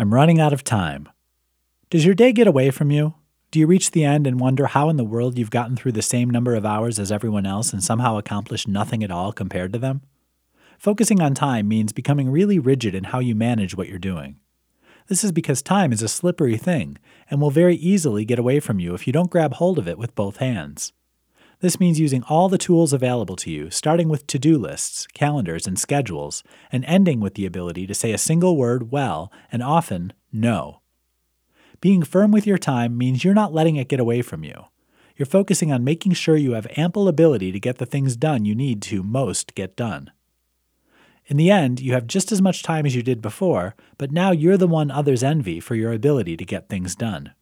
I'm running out of time. Does your day get away from you? Do you reach the end and wonder how in the world you've gotten through the same number of hours as everyone else and somehow accomplished nothing at all compared to them? Focusing on time means becoming really rigid in how you manage what you're doing. This is because time is a slippery thing and will very easily get away from you if you don't grab hold of it with both hands. This means using all the tools available to you, starting with to do lists, calendars, and schedules, and ending with the ability to say a single word well and often no. Being firm with your time means you're not letting it get away from you. You're focusing on making sure you have ample ability to get the things done you need to most get done. In the end, you have just as much time as you did before, but now you're the one others envy for your ability to get things done.